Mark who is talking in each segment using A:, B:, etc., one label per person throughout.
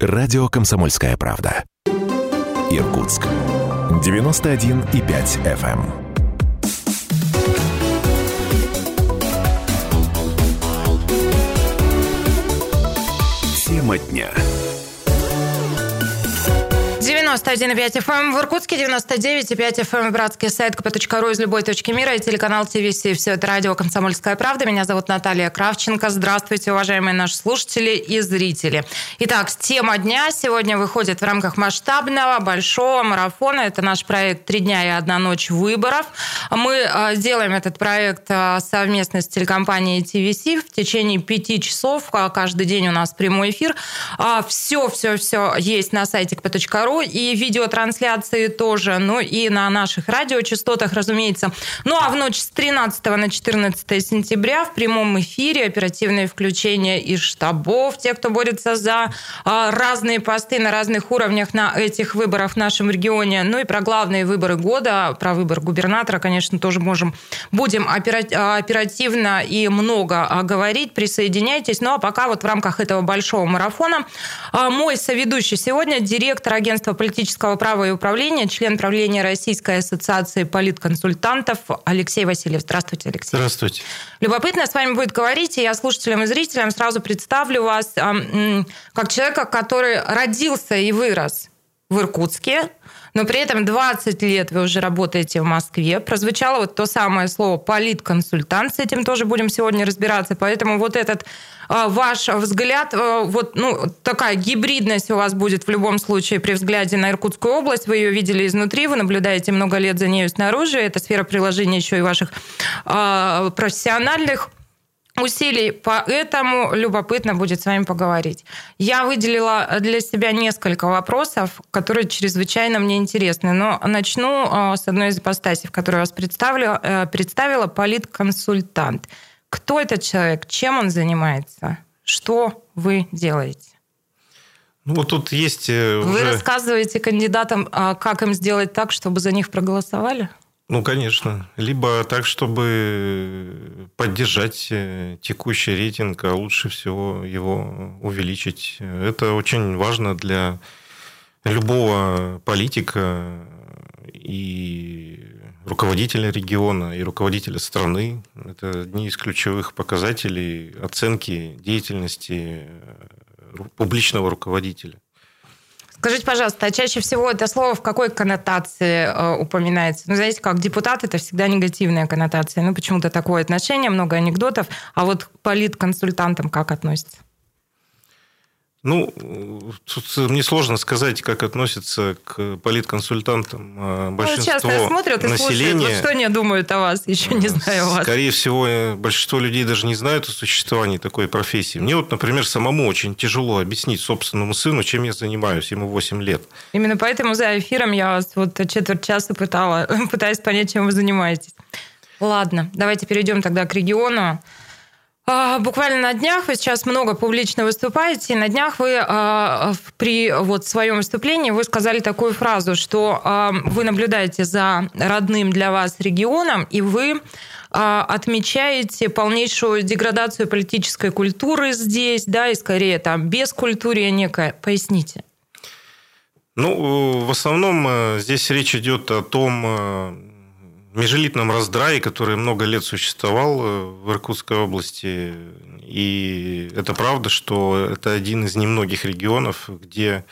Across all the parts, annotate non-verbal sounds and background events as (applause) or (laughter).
A: Радио «Комсомольская правда». Иркутск. 91,5 FM. Тема дня.
B: 91,5 FM в Иркутске, 99,5 FM в Братске, сайт kp.ru из любой точки мира и телеканал ТВС. И все это радио «Комсомольская правда». Меня зовут Наталья Кравченко. Здравствуйте, уважаемые наши слушатели и зрители. Итак, тема дня сегодня выходит в рамках масштабного большого марафона. Это наш проект «Три дня и одна ночь выборов». Мы а, делаем этот проект а, совместно с телекомпанией ТВС в течение пяти часов. А, каждый день у нас прямой эфир. Все-все-все есть на сайте kp.ru и видеотрансляции тоже, ну и на наших радиочастотах, разумеется. Ну а в ночь с 13 на 14 сентября в прямом эфире оперативные включения из штабов, те, кто борется за а, разные посты на разных уровнях на этих выборах в нашем регионе. Ну и про главные выборы года, про выбор губернатора, конечно, тоже можем, будем оперативно и много а, говорить. Присоединяйтесь. Ну а пока вот в рамках этого большого марафона а, мой соведущий сегодня директор агентства политического права и управления, член правления Российской ассоциации политконсультантов Алексей Васильев. Здравствуйте, Алексей.
C: Здравствуйте.
B: Любопытно с вами будет говорить, и я слушателям и зрителям сразу представлю вас как человека, который родился и вырос в Иркутске, но при этом 20 лет вы уже работаете в Москве. Прозвучало вот то самое слово политконсультант, с этим тоже будем сегодня разбираться. Поэтому вот этот а, ваш взгляд, а, вот ну, такая гибридность у вас будет в любом случае при взгляде на Иркутскую область. Вы ее видели изнутри, вы наблюдаете много лет за нею снаружи. Это сфера приложения еще и ваших э, профессиональных усилий, поэтому любопытно будет с вами поговорить. Я выделила для себя несколько вопросов, которые чрезвычайно мне интересны, но начну с одной из ипостасей, в которой я вас представила, э, представила политконсультант. Кто этот человек? Чем он занимается? Что вы делаете?
C: Ну, вот тут есть... Э,
B: вы уже... рассказываете кандидатам, а как им сделать так, чтобы за них проголосовали?
C: Ну, конечно. Либо так, чтобы поддержать э, текущий рейтинг, а лучше всего его увеличить. Это очень важно для любого политика и руководителя региона, и руководителя страны. Это одни из ключевых показателей оценки деятельности э, публичного руководителя.
B: Скажите, пожалуйста, а чаще всего это слово в какой коннотации э, упоминается? Ну, знаете, как депутат это всегда негативная коннотация. Ну, почему-то такое отношение, много анекдотов. А вот политконсультантам как относится?
C: Ну, тут мне сложно сказать, как относятся к политконсультантам большинство ну, часто смотрят и населения. Слушают,
B: вот что они думают о вас, еще не знаю вас.
C: Скорее всего, большинство людей даже не знают о существовании такой профессии. Мне вот, например, самому очень тяжело объяснить собственному сыну, чем я занимаюсь, ему 8 лет.
B: Именно поэтому за эфиром я вас вот четверть часа пытала, (laughs) пытаясь понять, чем вы занимаетесь. Ладно, давайте перейдем тогда к региону. А, буквально на днях вы сейчас много публично выступаете, на днях вы а, при вот своем выступлении вы сказали такую фразу, что а, вы наблюдаете за родным для вас регионом, и вы отмечаете полнейшую деградацию политической культуры здесь, да, и скорее там без культуры некая. Поясните.
C: Ну, в основном э, здесь речь идет о том, э, межелитном раздрае, который много лет существовал э, в Иркутской области. И это правда, что это один из немногих регионов, где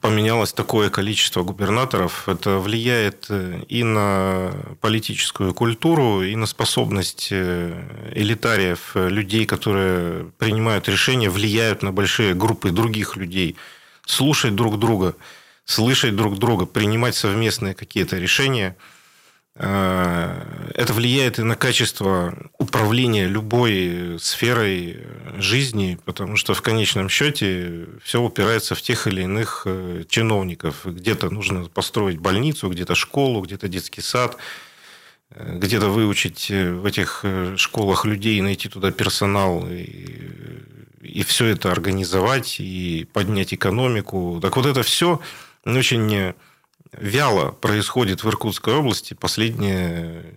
C: поменялось такое количество губернаторов. Это влияет э, и на политическую культуру, и на способность э, элитариев, людей, которые принимают решения, влияют на большие группы других людей, слушать друг друга, слышать друг друга, принимать совместные какие-то решения – это влияет и на качество управления любой сферой жизни, потому что в конечном счете все упирается в тех или иных э, чиновников. Где-то нужно построить больницу, где-то школу, где-то детский сад, э, где-то выучить в этих школах людей, найти туда персонал и, и все это организовать и поднять экономику. Так вот это все очень вяло происходит в Иркутской области последние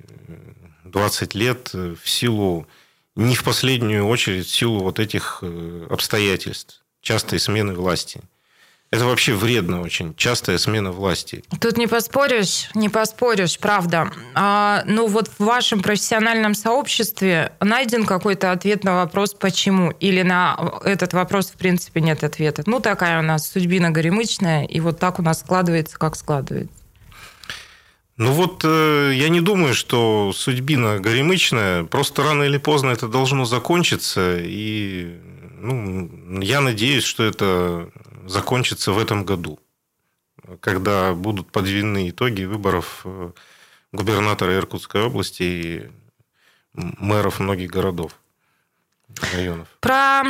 C: 20 лет в силу, не в последнюю очередь, в силу вот этих э, обстоятельств. частой смены власти. Это вообще вредно очень, частая смена власти.
B: Тут не поспоришь, не поспоришь, правда. А, ну вот в вашем профессиональном сообществе найден какой-то ответ на вопрос «почему?» Или на этот вопрос в принципе нет ответа? Ну такая у нас судьбина горемычная, и вот так у нас складывается, как складывается.
C: Ну вот э, я не думаю, что судьбина горемычная. Просто рано или поздно это должно закончиться. И ну, я надеюсь, что это закончится в этом году, когда будут подведены итоги выборов э, губернатора Иркутской области и мэров многих городов районов.
B: Про,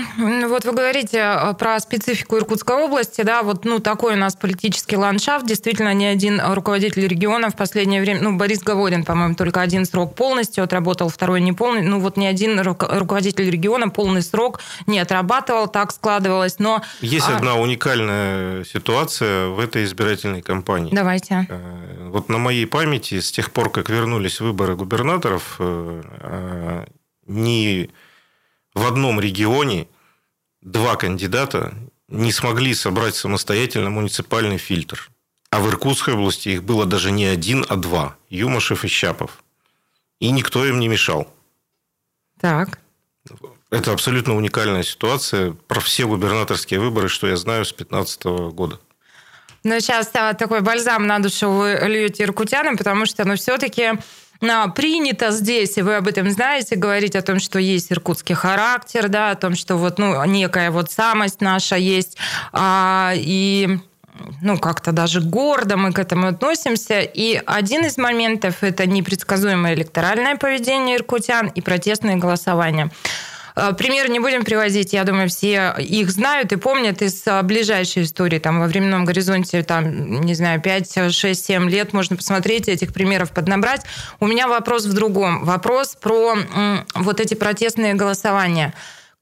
B: вот вы говорите э, про специфику Иркутской области, да, вот, ну, такой у нас политический ландшафт, действительно, ни один руководитель региона в последнее время, ну, Борис Говорин, по-моему, только один срок полностью отработал, второй не полный, ну, вот ни один руководитель региона полный срок не отрабатывал, так складывалось, но...
C: Есть а... одна уникальная ситуация в этой избирательной кампании.
B: Давайте. Э,
C: вот на моей памяти, с тех пор, как вернулись выборы губернаторов, э, не в одном регионе два кандидата не смогли собрать самостоятельно муниципальный фильтр. А в Иркутской области их было даже не один, а два. Юмашев и Щапов. И никто им не мешал.
B: Так.
C: Это абсолютно уникальная ситуация про все губернаторские выборы, что я знаю с 2015 года.
B: Но сейчас такой бальзам на душу вы льете иркутянам, потому что, ну, все-таки принято здесь, и вы об этом знаете, говорить о том, что есть иркутский характер, да, о том, что вот, ну, некая вот самость наша есть, а, и ну, как-то даже гордо мы к этому относимся. И один из моментов – это непредсказуемое электоральное поведение иркутян и протестные голосования. Э, пример не будем приводить, я думаю, все их знают и помнят из э, ближайшей истории. Там во временном горизонте, там, не знаю, 5, 6, 7 лет можно посмотреть, этих примеров поднабрать. У меня вопрос в другом. Вопрос про вот эти протестные голосования.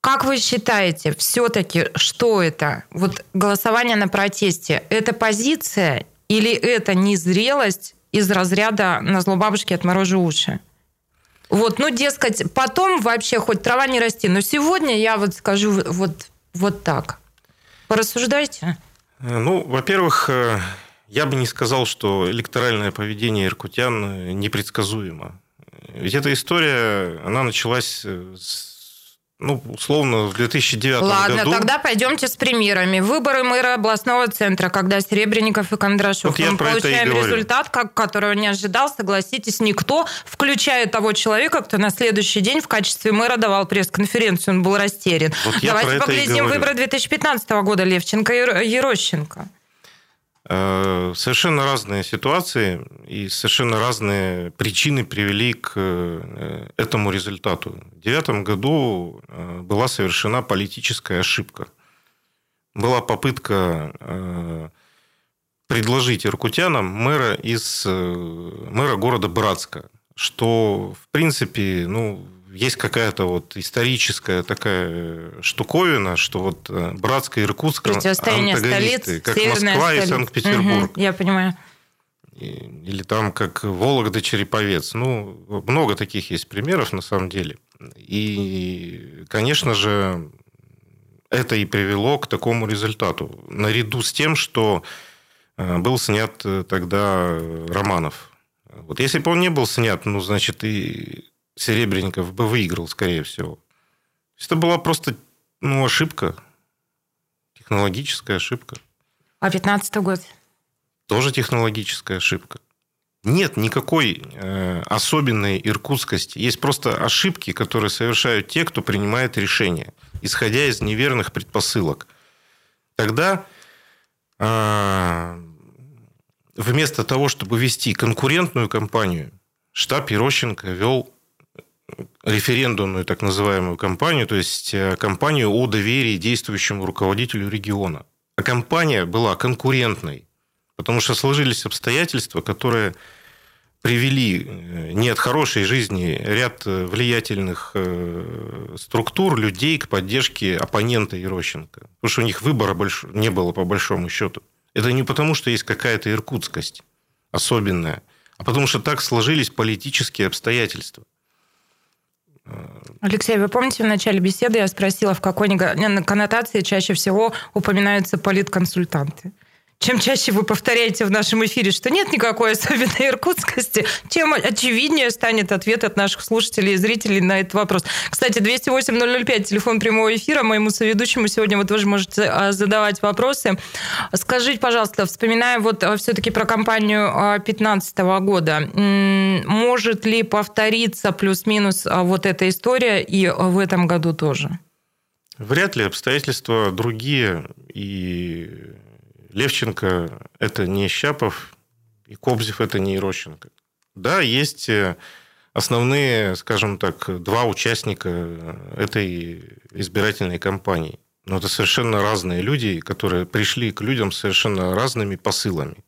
B: Как вы считаете, все-таки, что это? Вот голосование на протесте, это позиция или это незрелость из разряда «на зло бабушки отморожу уши»? Вот, ну, дескать, потом вообще хоть трава не расти. Но сегодня я вот скажу вот, вот так. Порассуждайте.
C: Э, ну, во-первых, э, я бы не сказал, что электоральное поведение иркутян непредсказуемо. Ведь эта история, она началась с ну, условно, в 2009
B: Ладно,
C: году...
B: Ладно, тогда пойдемте с примерами. Выборы мэра областного центра, когда Серебренников и Кондрашов. Вот
C: Мы
B: получаем результат, как, которого не ожидал, согласитесь, никто, включая того человека, кто на следующий день в качестве мэра давал пресс-конференцию, он был растерян. Вот Давайте поглядим выборы 2015 года Левченко и Ерощенко.
C: Э, совершенно разные ситуации и совершенно разные причины привели к э, этому результату. В девятом году э, была совершена политическая ошибка. Была попытка предложить иркутянам мэра из мэра города Братска, что в принципе ну, есть какая-то вот историческая такая штуковина, что вот э, Братская Иркутская антагонисты, столиц, как Москва столица. и Санкт-Петербург.
B: Угу, я понимаю.
C: Или там как Вологда, Череповец. Ну, много таких есть примеров на самом деле. И, конечно же, это и привело к такому результату. Наряду с тем, что э, был снят э, тогда Романов. Вот если бы он не был снят, ну, значит, и Серебренников бы выиграл, скорее всего. Это была просто ну, ошибка, технологическая ошибка.
B: А 15 год?
C: Тоже технологическая ошибка. Нет никакой э, особенной иркутскости. Есть просто ошибки, которые совершают те, кто принимает решения, исходя из неверных предпосылок. Тогда э, вместо того, чтобы вести конкурентную кампанию, штаб Ерощенко вел референдумную так называемую кампанию, то есть э, кампанию о доверии действующему руководителю региона. А кампания была конкурентной, потому что сложились обстоятельства, которые привели э, не от хорошей жизни ряд э, влиятельных структур, людей к поддержке оппонента Ерощенко. Потому что у них выбора больш... не было по большому счету. Это не потому, что есть какая-то иркутскость особенная, а потому что так сложились политические обстоятельства.
B: Алексей, вы помните, в начале беседы я спросила, в какой коннотации чаще всего упоминаются политконсультанты? Чем чаще вы повторяете в нашем эфире, что нет никакой особенной иркутскости, тем очевиднее станет ответ от наших слушателей и зрителей на этот вопрос. Кстати, 208-005, телефон прямого эфира. Моему соведущему сегодня вы тоже можете а, задавать вопросы. Скажите, пожалуйста, вспоминая вот а, все-таки про кампанию 2015 года, может ли повториться плюс-минус а, вот эта история и в этом году тоже?
C: Вряд ли обстоятельства другие, и Левченко – это не Щапов, и Кобзев – это не Ирощенко. Да, есть э, основные, скажем так, два участника этой избирательной кампании. Но это совершенно разные люди, которые пришли к людям совершенно разными посылами.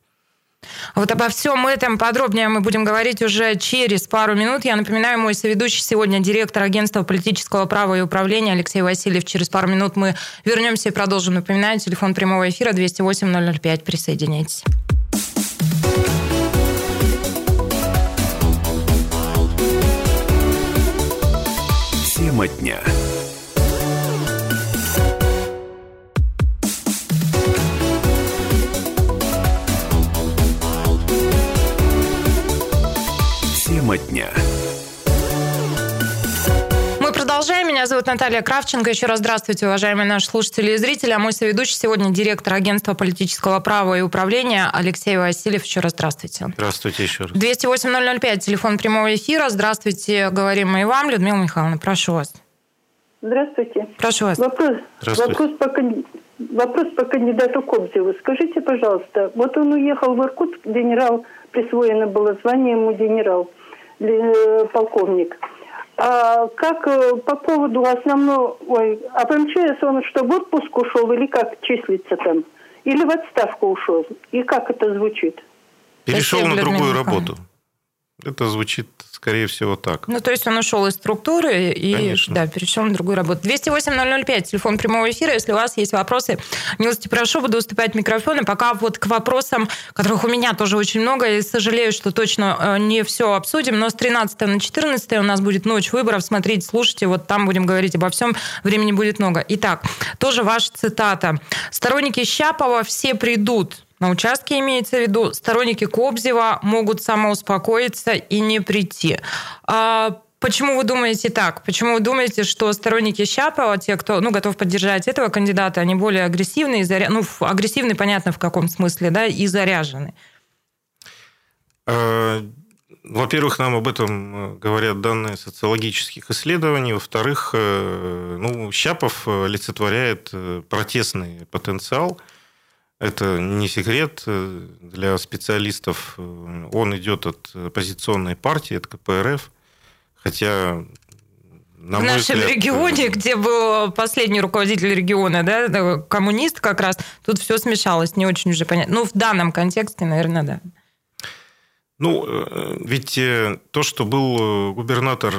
B: Вот обо всем этом подробнее мы будем говорить уже через пару минут. Я напоминаю, мой соведущий сегодня директор агентства политического права и управления Алексей Васильев. Через пару минут мы вернемся и продолжим. Напоминаю, телефон прямого эфира 208 005. Присоединяйтесь.
A: Тема дня. Тема дня.
B: Мы продолжаем. Меня зовут Наталья Кравченко. Еще раз здравствуйте, уважаемые наши слушатели и зрители. А мой соведущий сегодня директор агентства политического права и управления Алексей Васильев. Еще раз здравствуйте.
C: Здравствуйте еще раз.
B: 208-005, телефон прямого эфира. Здравствуйте, говорим мы и вам. Людмила Михайловна, прошу вас.
D: Здравствуйте.
B: Прошу вас.
D: Вопрос,
C: Здравствуйте.
D: вопрос, по, вопрос по кандидату Кобзеву. Скажите, пожалуйста, вот он уехал в Иркутск, генерал, присвоено было звание ему генерал. Э, полковник. А как э, по поводу основного... Ой, а по МЧС он что, в отпуск ушел или как числится там? Или в отставку ушел? И как это звучит?
C: Перешел Спасибо, на другую работу. Это звучит скорее всего, так.
B: Ну, то есть он ушел из структуры и да, перешел на другую работу. 208-005, телефон прямого эфира. Если у вас есть вопросы, милости прошу, буду уступать микрофоны. Пока вот к вопросам, которых у меня тоже очень много, и сожалею, что точно э, не все обсудим, но с 13 на 14 у нас будет ночь выборов. Смотрите, слушайте, вот там будем говорить обо всем, времени будет много. Итак, тоже ваша цитата. Сторонники Щапова все придут на участке имеется в виду, сторонники Кобзева могут самоуспокоиться и не прийти. А Почему вы думаете так? Почему вы думаете, что сторонники Щапова, те, кто ну, готов поддержать этого кандидата, они более агрессивные, заря... ну, агрессивны, понятно, в каком смысле, да, и заряжены?
C: А, во-первых, нам об этом э, говорят данные социологических исследований. Во-вторых, э, ну, Щапов олицетворяет э, протестный потенциал – это не секрет э, для специалистов. Э, он идет от оппозиционной партии, от КПРФ. Хотя
B: на в нашем взгляд, регионе, э, где был последний руководитель региона, да, коммунист как раз, тут все смешалось, не очень уже понятно. Ну, в данном контексте, наверное, да.
C: Ну, э, ведь э, то, что был э, губернатор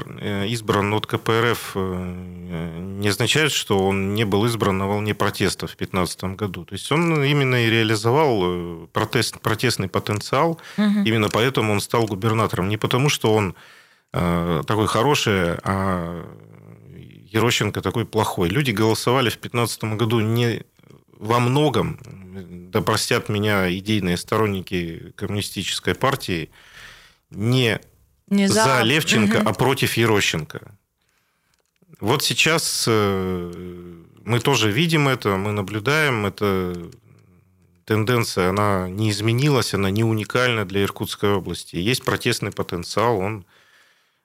C: избран от КПРФ, не означает, что он не был избран на волне протеста в 2015 году. То есть он именно и реализовал протест, протестный потенциал, угу. именно поэтому он стал губернатором. Не потому, что он такой хороший, а Ерощенко такой плохой. Люди голосовали в 2015 году не во многом да простят меня идейные сторонники коммунистической партии, не, не за, за Левченко, угу. а против Ерощенко. Вот сейчас э, мы тоже видим это, мы наблюдаем, эта тенденция, она не изменилась, она не уникальна для Иркутской области. Есть протестный потенциал, он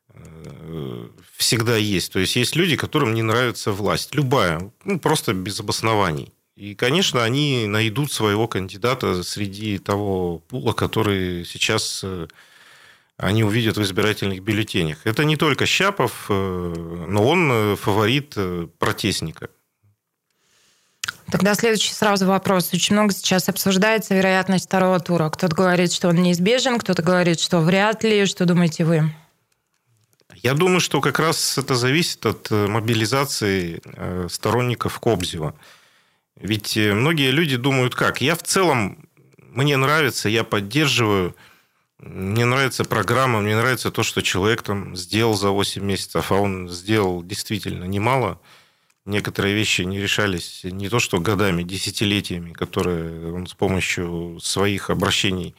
C: э, всегда есть. То есть есть люди, которым не нравится власть. Любая, ну, просто без обоснований. И, конечно, они найдут своего кандидата среди того пула, который сейчас э, они увидят в избирательных бюллетенях. Это не только Щапов, э, но он э, фаворит протестника.
B: Тогда следующий сразу вопрос. Очень много сейчас обсуждается вероятность второго тура. Кто-то говорит, что он неизбежен, кто-то говорит, что вряд ли. Что думаете вы?
C: Я думаю, что как раз это зависит от мобилизации сторонников Кобзева. Ведь э, многие люди думают как? Я в целом, мне нравится, я поддерживаю, Мне нравится программа, мне нравится то, что человек там сделал за 8 месяцев, а он сделал действительно немало. Некоторые вещи не решались не то что годами, десятилетиями, которые он с помощью своих обращений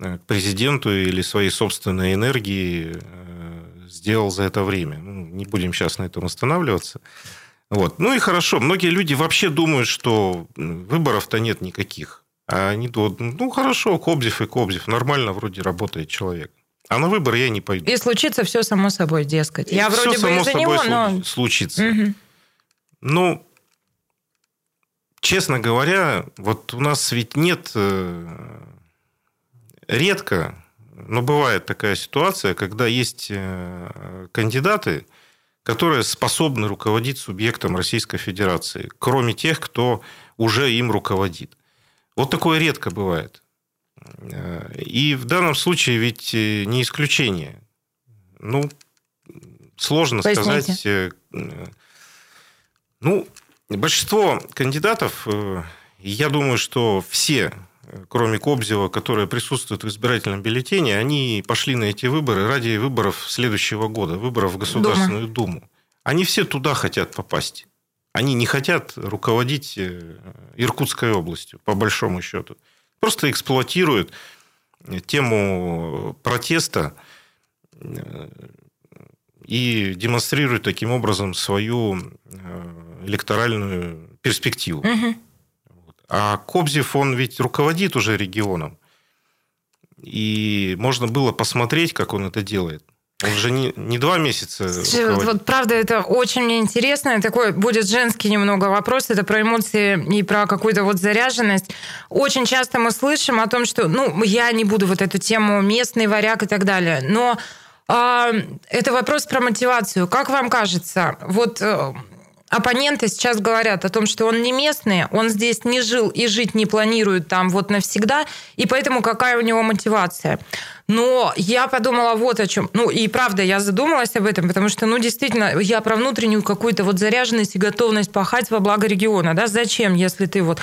C: э, к президенту или своей собственной энергии э, сделал за это время. Ну, не будем сейчас на этом останавливаться. Вот. Ну и хорошо. Многие люди вообще думают, что выборов-то нет никаких. А они думают, ну хорошо, Кобзев и Кобзев, нормально вроде работает человек. А на выбор я не пойду.
B: И случится все само собой, дескать. Я все вроде бы из-за него, но...
C: случится. Угу. Ну, честно говоря, вот у нас ведь нет... Э, редко, но бывает такая ситуация, когда есть э, кандидаты, которые способны руководить субъектом Российской Федерации, кроме тех, кто уже им руководит. Вот такое редко бывает. И в данном случае ведь э, не исключение. Ну, сложно Поясните. сказать. Э, ну, большинство кандидатов, э, я думаю, что все, кроме Кобзева, которые присутствуют в избирательном бюллетене, они пошли на эти выборы ради выборов следующего года, выборов в Государственную Дума. Думу. Они все туда хотят попасть. Они не хотят руководить э, Иркутской областью, по большому счету. Просто эксплуатируют тему протеста э, и демонстрируют таким образом свою э, электоральную перспективу. Угу. А Кобзев, он ведь руководит уже регионом. И можно было посмотреть, как он это делает. Он же не, не два месяца.
B: Вот, вот, правда, это очень мне интересно. Такой будет женский немного вопрос. Это про эмоции и про какую-то вот заряженность. Очень часто мы слышим о том, что, ну, я не буду вот эту тему местный варяг и так далее, но э, это вопрос про мотивацию. Как вам кажется, вот э, оппоненты сейчас говорят о том, что он не местный, он здесь не жил и жить не планирует там вот навсегда, и поэтому какая у него мотивация? Но я подумала вот о чем. Ну, и правда, я задумалась об этом, потому что, ну, действительно, я про внутреннюю какую-то вот заряженность и готовность пахать во благо региона, да, зачем, если ты вот...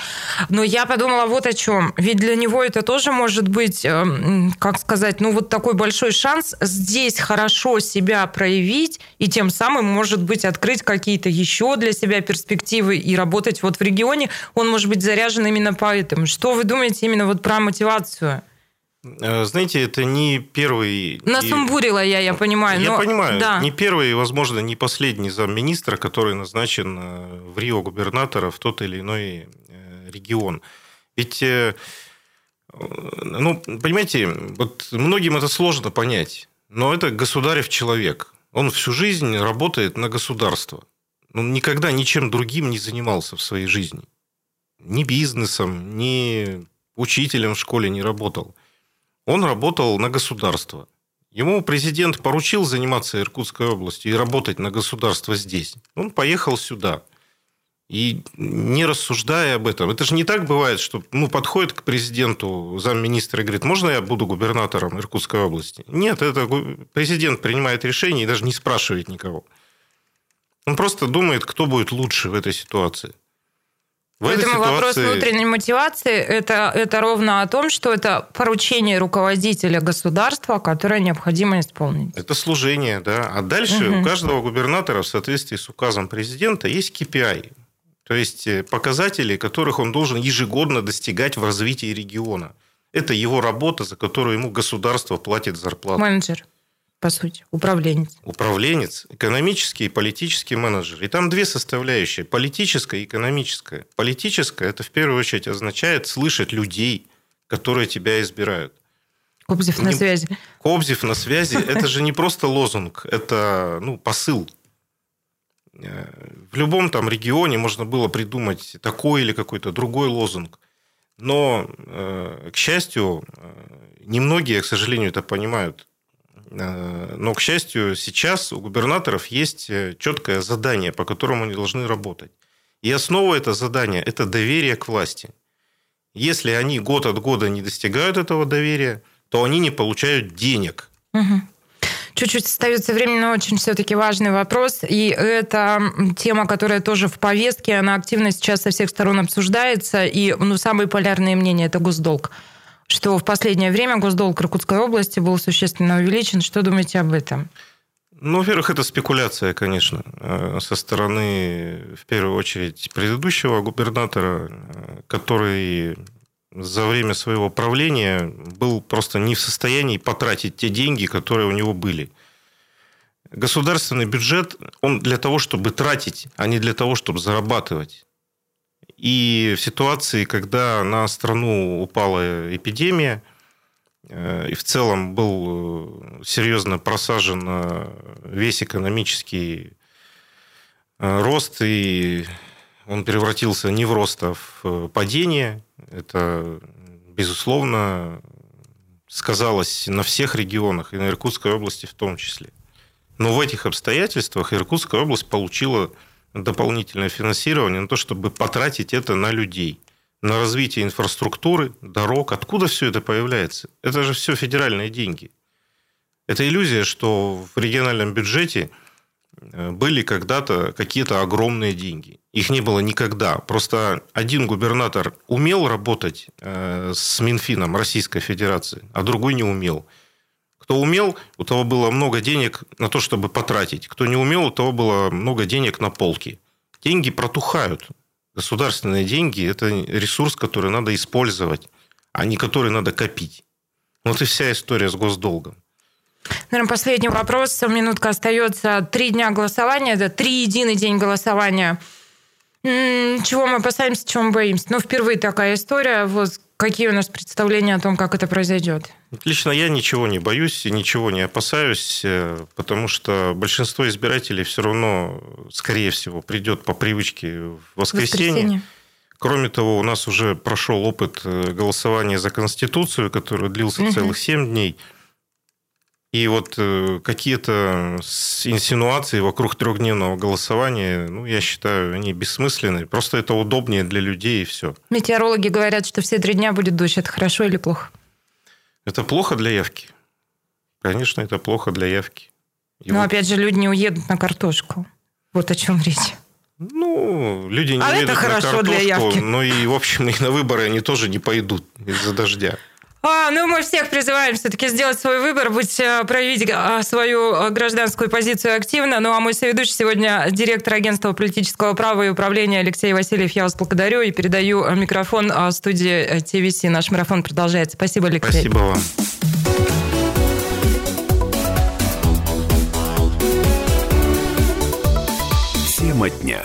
B: Но я подумала вот о чем. Ведь для него это тоже может быть, эм, как сказать, ну, вот такой большой шанс здесь хорошо себя проявить и тем самым, может быть, открыть какие-то еще для себя перспективы и работать вот в регионе. Он может быть заряжен именно поэтому. Что вы думаете именно вот про мотивацию?
C: Э, знаете, это не первый...
B: Насумбурила я, я понимаю.
C: Я но... понимаю. Да. Не первый и, возможно, не последний замминистра, который назначен э, в Рио губернатора в тот или иной э, регион. Ведь, ну, понимаете, вот многим это сложно понять, но это государев человек. Он всю жизнь работает на государство. Он никогда ничем другим не занимался в своей жизни. Ни бизнесом, ни учителем в школе не работал. Он работал на государство. Ему президент поручил заниматься Иркутской областью и работать на государство здесь. Он поехал сюда. И не рассуждая об этом. Это же не так бывает, что ну, подходит к президенту замминистра и говорит, можно я буду губернатором Иркутской области? Нет, это президент принимает решение и даже не спрашивает никого. Он просто думает, кто будет лучше в этой ситуации.
B: В Поэтому ситуации... вопрос внутренней мотивации это, это ровно о том, что это поручение руководителя государства, которое необходимо исполнить.
C: Это служение, да. А дальше угу. у каждого губернатора в соответствии с указом президента есть KPI. То есть э, показатели, которых он должен ежегодно достигать в развитии региона. Это его работа, за которую ему государство платит зарплату.
B: Менеджер по сути, управленец.
C: Управленец, экономический и политический менеджер. И там две составляющие, политическая и экономическая. Политическая – это в первую очередь означает слышать людей, которые тебя избирают.
B: Кобзев на связи.
C: Кобзев на связи – это же не просто лозунг, это ну, посыл. Э, в любом там регионе можно было придумать такой или какой-то другой лозунг. Но, э, к счастью, э, немногие, к сожалению, это понимают. Э, но, к счастью, сейчас у губернаторов есть э, четкое задание, по которому они должны работать. И основа этого задания – это доверие к власти. Если они год от года не достигают этого доверия, то они не получают денег.
B: Чуть-чуть остается времени, но очень все-таки важный вопрос. И это тема, которая тоже в повестке, она активно сейчас со всех сторон обсуждается. И ну, самые полярные мнения – это госдолг. Что в последнее время госдолг Иркутской области был существенно увеличен. Что думаете об этом?
C: Ну, во-первых, это спекуляция, конечно, э, со стороны, в первую очередь, предыдущего губернатора, э, который за время своего правления был просто не в состоянии потратить те деньги, которые у него были. Государственный бюджет, он для того, чтобы тратить, а не для того, чтобы зарабатывать. И в ситуации, когда на страну упала эпидемия, э, и в целом был э, серьезно просажен э, весь экономический рост, и он превратился не в рост, а в падение. Это, безусловно, сказалось на всех регионах, и на Иркутской области в том числе. Но в этих обстоятельствах Иркутская область получила дополнительное финансирование на то, чтобы потратить это на людей, на развитие инфраструктуры, дорог. Откуда все это появляется? Это же все федеральные деньги. Это иллюзия, что в региональном бюджете э, были когда-то какие-то огромные деньги. Их не было никогда. Просто один губернатор умел работать э, с Минфином Российской Федерации, а другой не умел. Кто умел, у того было много денег на то, чтобы потратить. Кто не умел, у того было много денег на полки. Деньги протухают. Государственные деньги – это ресурс, который надо использовать, а не который надо копить. Вот и вся история с госдолгом.
B: Наверное, последний вопрос. Минутка остается. Три дня голосования. Это три единый день голосования. Чего мы опасаемся, чего мы боимся? Ну, впервые такая история. Вот Какие у нас представления о том, как это произойдет?
C: Лично я ничего не боюсь и ничего не опасаюсь, э, потому что большинство избирателей все равно, скорее всего, придет по привычке в воскресенье. воскресенье. Кроме того, у нас уже прошел опыт э, голосования за Конституцию, который длился угу. целых 7 дней. И вот э, какие-то инсинуации вокруг трехдневного голосования, ну, я считаю, они бессмысленны. Просто это удобнее для людей и все.
B: Метеорологи говорят, что все три дня будет дождь. Это хорошо или плохо?
C: Это плохо для явки. Конечно, это плохо для явки.
B: И Но вот... опять же, люди не уедут на картошку. Вот о чем речь.
C: Ну, люди не а уедут
B: это
C: на
B: картошку, для явки.
C: но и, в общем, (laughs) и на выборы они тоже не пойдут из-за дождя.
B: А, ну, мы всех призываем все-таки сделать свой выбор, быть, э, проявить а, свою э, гражданскую позицию активно. Ну, а мой соведущий сегодня директор агентства политического права и управления Алексей Васильев. Я вас благодарю и передаю э, микрофон студии ТВС. Наш марафон продолжается. Спасибо, Алексей.
C: Спасибо вам.
A: Тема дня.